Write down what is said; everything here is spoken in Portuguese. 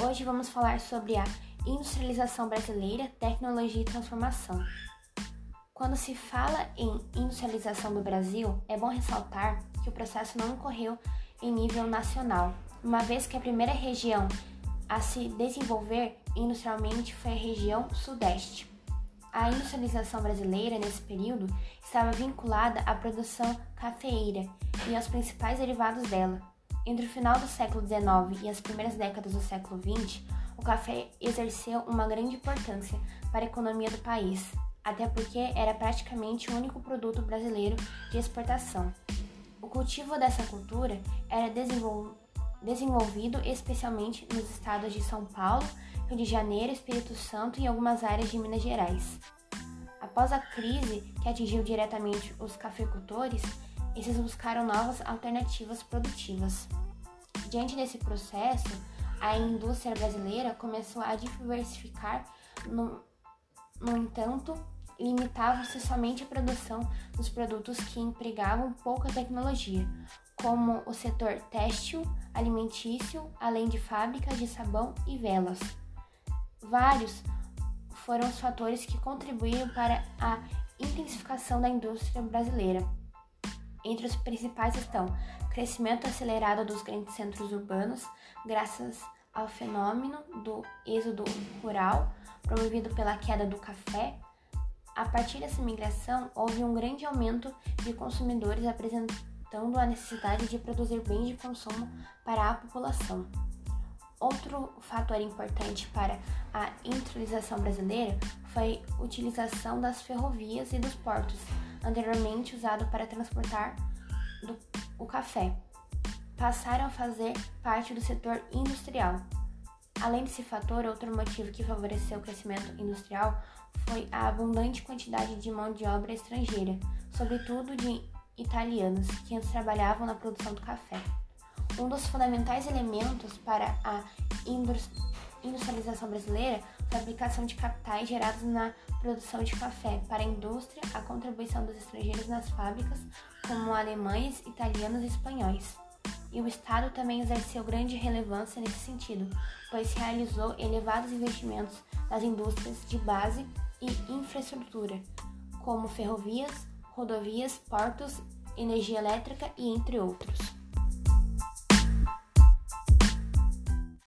Hoje vamos falar sobre a industrialização brasileira, tecnologia e transformação. Quando se fala em industrialização do Brasil, é bom ressaltar que o processo não ocorreu em nível nacional, uma vez que a primeira região a se desenvolver industrialmente foi a região Sudeste. A industrialização brasileira nesse período estava vinculada à produção cafeeira e aos principais derivados dela, entre o final do século XIX e as primeiras décadas do século XX, o café exerceu uma grande importância para a economia do país, até porque era praticamente o único produto brasileiro de exportação. O cultivo dessa cultura era desenvolvido especialmente nos estados de São Paulo, Rio de Janeiro, Espírito Santo e algumas áreas de Minas Gerais. Após a crise que atingiu diretamente os cafeicultores, esses buscaram novas alternativas produtivas. Diante desse processo, a indústria brasileira começou a diversificar, no, no entanto, limitavam-se somente à produção dos produtos que empregavam pouca tecnologia, como o setor têxtil, alimentício, além de fábricas de sabão e velas. Vários foram os fatores que contribuíram para a intensificação da indústria brasileira. Entre os principais estão crescimento acelerado dos grandes centros urbanos, graças ao fenômeno do êxodo rural promovido pela queda do café. A partir dessa migração, houve um grande aumento de consumidores apresentando a necessidade de produzir bens de consumo para a população. Outro fator importante para a industrialização brasileira foi a utilização das ferrovias e dos portos, anteriormente usado para transportar do, o café, passaram a fazer parte do setor industrial. Além desse fator, outro motivo que favoreceu o crescimento industrial foi a abundante quantidade de mão de obra estrangeira, sobretudo de italianos, que antes trabalhavam na produção do café. Um dos fundamentais elementos para a industrialização brasileira foi a aplicação de capitais gerados na produção de café para a indústria, a contribuição dos estrangeiros nas fábricas, como alemães, italianos e espanhóis. E o Estado também exerceu grande relevância nesse sentido, pois realizou elevados investimentos nas indústrias de base e infraestrutura, como ferrovias, rodovias, portos, energia elétrica e entre outros.